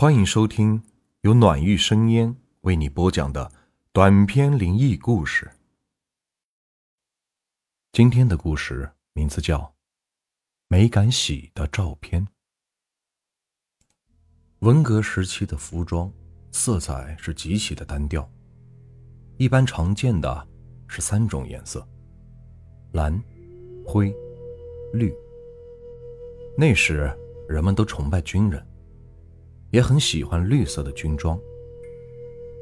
欢迎收听由暖玉生烟为你播讲的短篇灵异故事。今天的故事名字叫《没敢洗的照片》。文革时期的服装色彩是极其的单调，一般常见的是三种颜色：蓝、灰、绿。那时人们都崇拜军人。也很喜欢绿色的军装。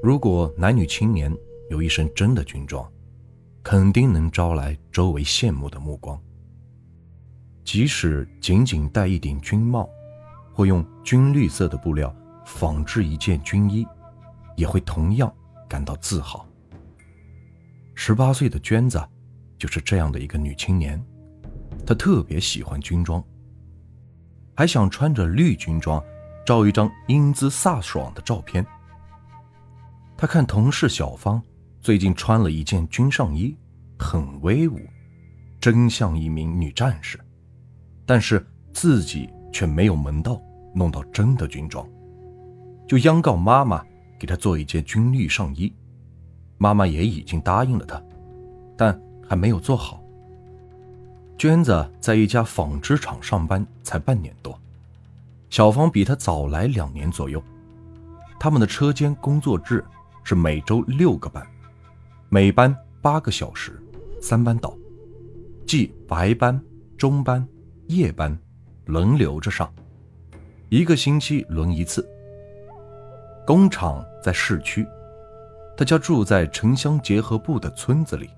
如果男女青年有一身真的军装，肯定能招来周围羡慕的目光。即使仅仅戴一顶军帽，或用军绿色的布料仿制一件军衣，也会同样感到自豪。十八岁的娟子就是这样的一个女青年，她特别喜欢军装，还想穿着绿军装。照一张英姿飒爽的照片。他看同事小芳最近穿了一件军上衣，很威武，真像一名女战士。但是自己却没有门道弄到真的军装，就央告妈妈给她做一件军绿上衣。妈妈也已经答应了她，但还没有做好。娟子在一家纺织厂上班才半年多。小芳比他早来两年左右，他们的车间工作制是每周六个班，每班八个小时，三班倒，即白班、中班、夜班轮流着上，一个星期轮一次。工厂在市区，他家住在城乡结合部的村子里，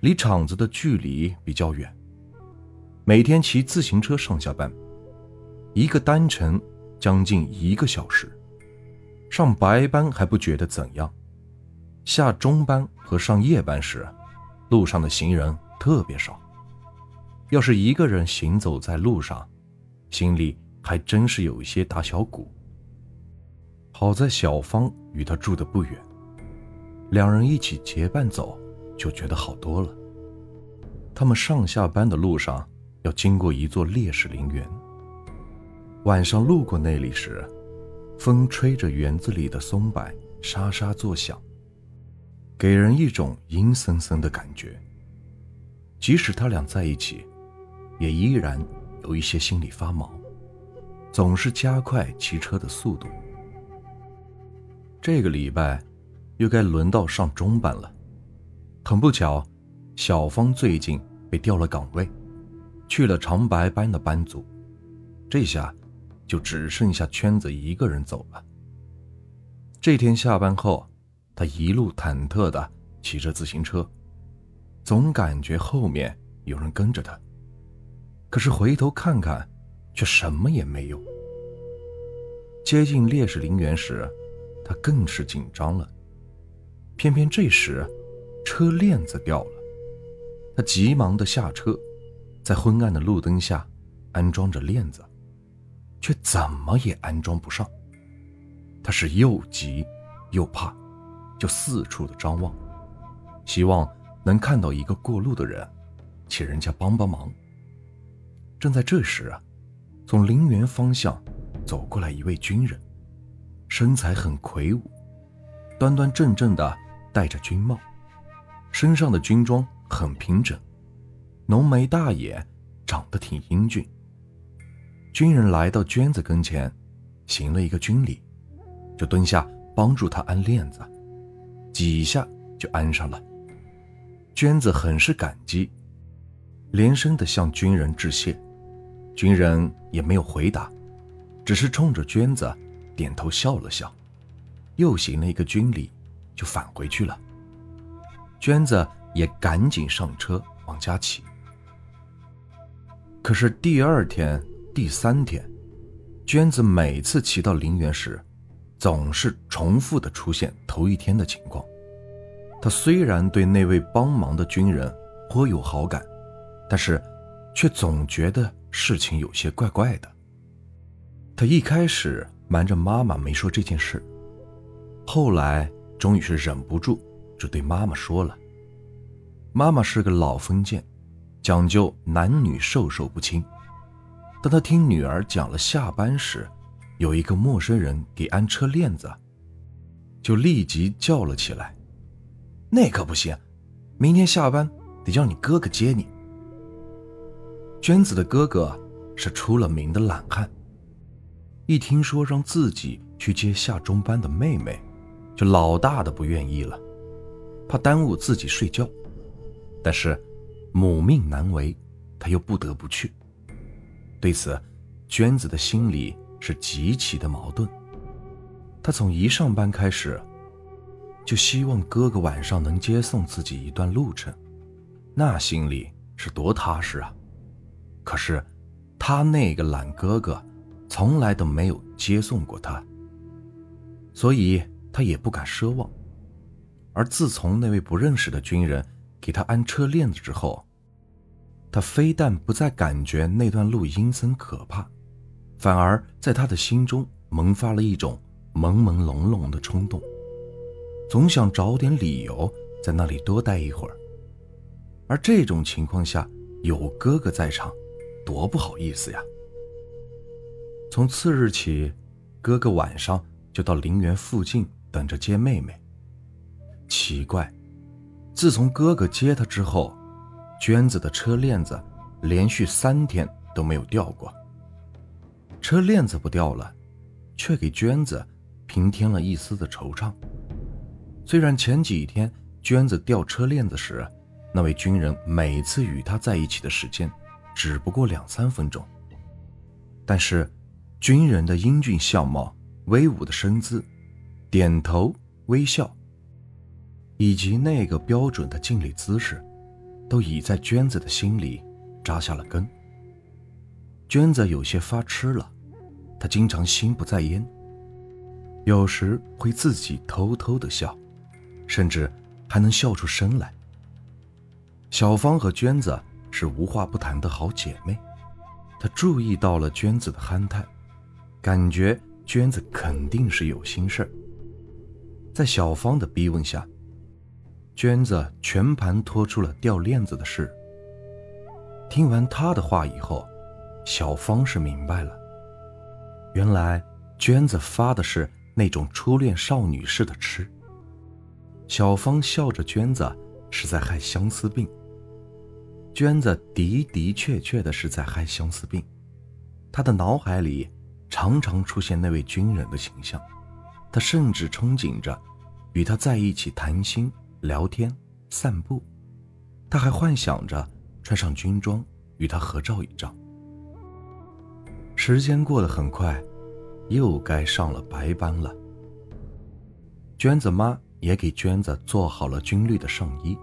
离厂子的距离比较远，每天骑自行车上下班。一个单程将近一个小时，上白班还不觉得怎样，下中班和上夜班时，路上的行人特别少。要是一个人行走在路上，心里还真是有一些打小鼓。好在小芳与他住的不远，两人一起结伴走，就觉得好多了。他们上下班的路上要经过一座烈士陵园。晚上路过那里时，风吹着园子里的松柏沙沙作响，给人一种阴森森的感觉。即使他俩在一起，也依然有一些心里发毛，总是加快骑车的速度。这个礼拜，又该轮到上中班了。很不巧，小芳最近被调了岗位，去了长白班的班组，这下。就只剩下圈子一个人走了。这天下班后，他一路忐忑地骑着自行车，总感觉后面有人跟着他。可是回头看看，却什么也没有。接近烈士陵园时，他更是紧张了。偏偏这时，车链子掉了，他急忙地下车，在昏暗的路灯下安装着链子。却怎么也安装不上。他是又急又怕，就四处的张望，希望能看到一个过路的人，请人家帮帮忙。正在这时啊，从陵园方向走过来一位军人，身材很魁梧，端端正正的戴着军帽，身上的军装很平整，浓眉大眼，长得挺英俊。军人来到娟子跟前，行了一个军礼，就蹲下帮助他安链子，几下就安上了。娟子很是感激，连声的向军人致谢。军人也没有回答，只是冲着娟子点头笑了笑，又行了一个军礼，就返回去了。娟子也赶紧上车往家骑。可是第二天。第三天，娟子每次骑到陵园时，总是重复的出现头一天的情况。她虽然对那位帮忙的军人颇有好感，但是却总觉得事情有些怪怪的。她一开始瞒着妈妈没说这件事，后来终于是忍不住，就对妈妈说了。妈妈是个老封建，讲究男女授受不亲。当他听女儿讲了下班时有一个陌生人给安车链子，就立即叫了起来：“那可不行，明天下班得叫你哥哥接你。”娟子的哥哥是出了名的懒汉，一听说让自己去接下中班的妹妹，就老大的不愿意了，怕耽误自己睡觉。但是母命难违，他又不得不去。对此，娟子的心里是极其的矛盾。她从一上班开始，就希望哥哥晚上能接送自己一段路程，那心里是多踏实啊！可是，他那个懒哥哥，从来都没有接送过他，所以他也不敢奢望。而自从那位不认识的军人给他安车链子之后，他非但不再感觉那段路阴森可怕，反而在他的心中萌发了一种朦朦胧胧的冲动，总想找点理由在那里多待一会儿。而这种情况下，有哥哥在场，多不好意思呀。从次日起，哥哥晚上就到陵园附近等着接妹妹。奇怪，自从哥哥接她之后。娟子的车链子连续三天都没有掉过。车链子不掉了，却给娟子平添了一丝的惆怅。虽然前几天娟子掉车链子时，那位军人每次与她在一起的时间只不过两三分钟，但是军人的英俊相貌、威武的身姿、点头微笑，以及那个标准的敬礼姿势。都已在娟子的心里扎下了根。娟子有些发痴了，她经常心不在焉，有时会自己偷偷的笑，甚至还能笑出声来。小芳和娟子是无话不谈的好姐妹，她注意到了娟子的憨态，感觉娟子肯定是有心事儿。在小芳的逼问下。娟子全盘托出了掉链子的事。听完他的话以后，小芳是明白了，原来娟子发的是那种初恋少女似的痴。小芳笑着，娟子是在害相思病。娟子的的确确的是在害相思病，她的脑海里常常出现那位军人的形象，她甚至憧憬着与他在一起谈心。聊天、散步，他还幻想着穿上军装与他合照一张。时间过得很快，又该上了白班了。娟子妈也给娟子做好了军绿的上衣，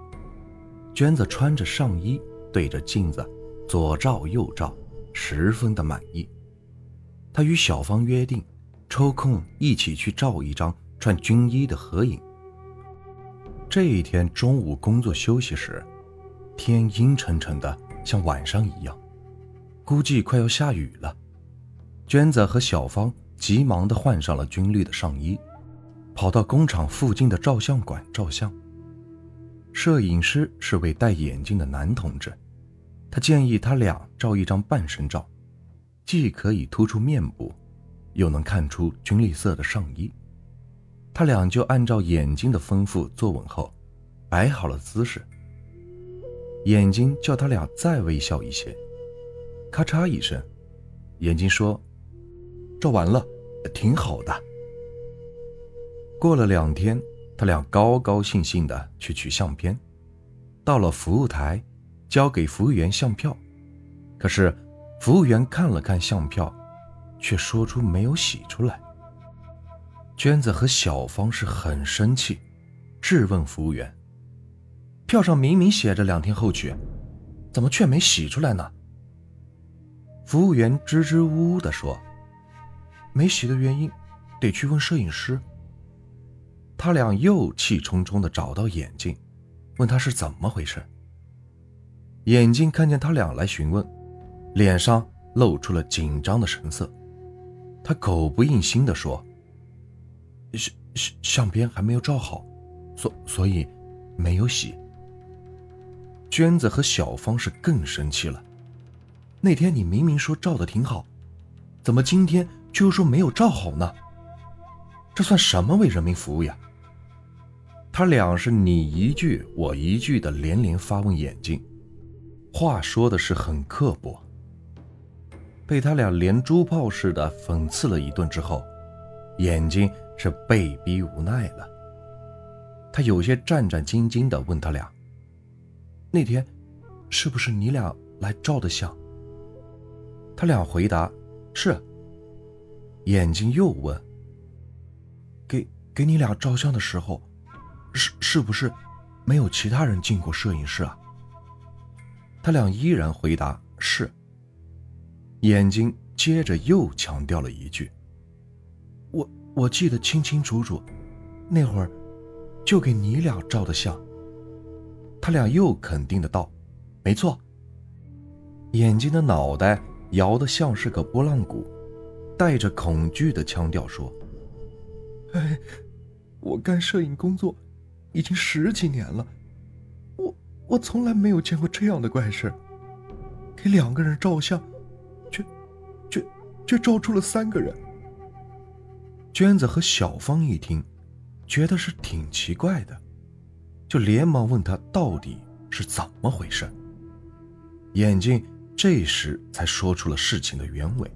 娟子穿着上衣对着镜子左照右照，十分的满意。她与小芳约定，抽空一起去照一张穿军衣的合影。这一天中午工作休息时，天阴沉沉的，像晚上一样，估计快要下雨了。娟子和小芳急忙地换上了军绿的上衣，跑到工厂附近的照相馆照相。摄影师是位戴眼镜的男同志，他建议他俩照一张半身照，既可以突出面部，又能看出军绿色的上衣。他俩就按照眼睛的吩咐坐稳后，摆好了姿势。眼睛叫他俩再微笑一些，咔嚓一声，眼睛说：“照完了，挺好的。”过了两天，他俩高高兴兴的去取相片，到了服务台，交给服务员相票，可是服务员看了看相票，却说出没有洗出来。娟子和小芳是很生气，质问服务员：“票上明明写着两天后取，怎么却没洗出来呢？”服务员支支吾吾地说：“没洗的原因，得去问摄影师。”他俩又气冲冲地找到眼镜，问他是怎么回事。眼镜看见他俩来询问，脸上露出了紧张的神色，他口不应心地说。相相片还没有照好，所所以没有洗。娟子和小芳是更生气了。那天你明明说照的挺好，怎么今天却又说没有照好呢？这算什么为人民服务呀？他俩是你一句我一句的连连发问，眼睛话说的是很刻薄。被他俩连珠炮似的讽刺了一顿之后，眼睛是被逼无奈了。他有些战战兢兢地问他俩：“那天是不是你俩来照的相？”他俩回答：“是。”眼睛又问：“给给你俩照相的时候。”是是不是没有其他人进过摄影室啊？他俩依然回答是。眼睛接着又强调了一句：“我记得清清楚楚，那会儿就给你俩照的相。”他俩又肯定的道：“没错。”眼睛的脑袋摇得像是个拨浪鼓，带着恐惧的腔调说：“哎，我干摄影工作。”已经十几年了，我我从来没有见过这样的怪事。给两个人照相，却却却照出了三个人。娟子和小芳一听，觉得是挺奇怪的，就连忙问他到底是怎么回事。眼睛这时才说出了事情的原委。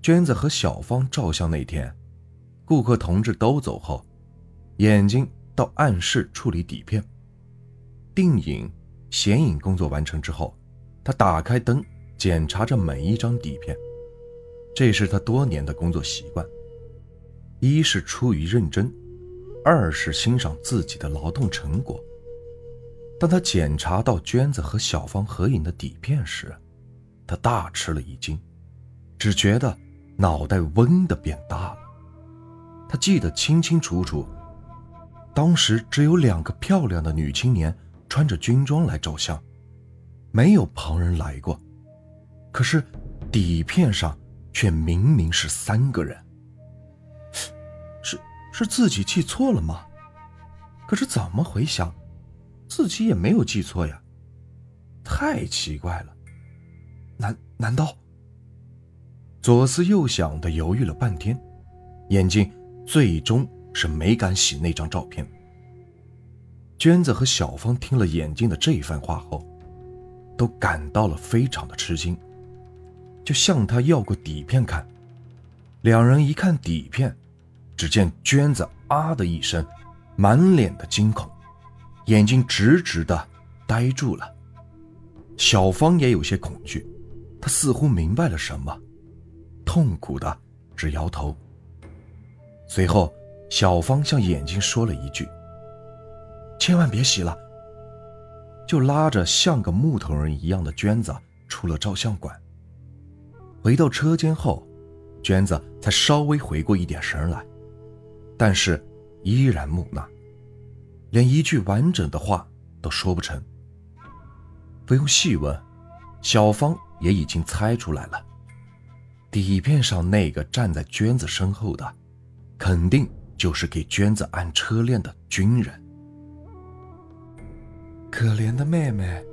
娟子和小芳照相那天，顾客同志都走后，眼睛。到暗室处理底片、定影、显影工作完成之后，他打开灯检查着每一张底片，这是他多年的工作习惯。一是出于认真，二是欣赏自己的劳动成果。当他检查到娟子和小芳合影的底片时，他大吃了一惊，只觉得脑袋嗡的变大了。他记得清清楚楚。当时只有两个漂亮的女青年穿着军装来照相，没有旁人来过。可是底片上却明明是三个人。是自己记错了吗？可是怎么回想，自己也没有记错呀。太奇怪了，难难道？左思右想的犹豫了半天，眼睛最终。是没敢洗那张照片。娟子和小芳听了眼镜的这番话后，都感到了非常的吃惊，就向他要过底片看。两人一看底片，只见娟子啊的一声，满脸的惊恐，眼睛直直的呆住了。小芳也有些恐惧，她似乎明白了什么，痛苦的直摇头。随后。小芳向眼睛说了一句：“千万别洗了。”就拉着像个木头人一样的娟子出了照相馆。回到车间后，娟子才稍微回过一点神来，但是依然木讷，连一句完整的话都说不成。不用细问，小芳也已经猜出来了，底片上那个站在娟子身后的，肯定。就是给娟子按车链的军人。可怜的妹妹，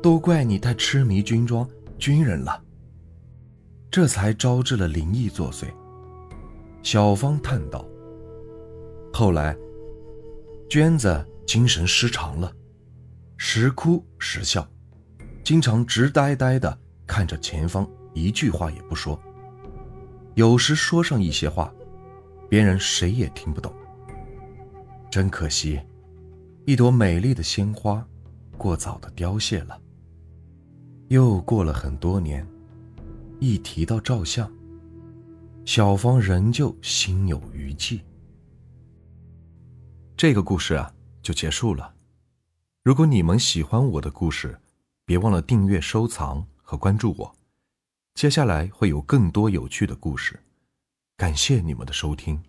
都怪你太痴迷军装、军人了，这才招致了灵异作祟。小芳叹道。后来，娟子精神失常了，时哭时笑，经常直呆呆的看着前方，一句话也不说。有时说上一些话。别人谁也听不懂。真可惜，一朵美丽的鲜花，过早的凋谢了。又过了很多年，一提到照相，小芳仍旧心有余悸。这个故事啊，就结束了。如果你们喜欢我的故事，别忘了订阅、收藏和关注我。接下来会有更多有趣的故事。感谢你们的收听。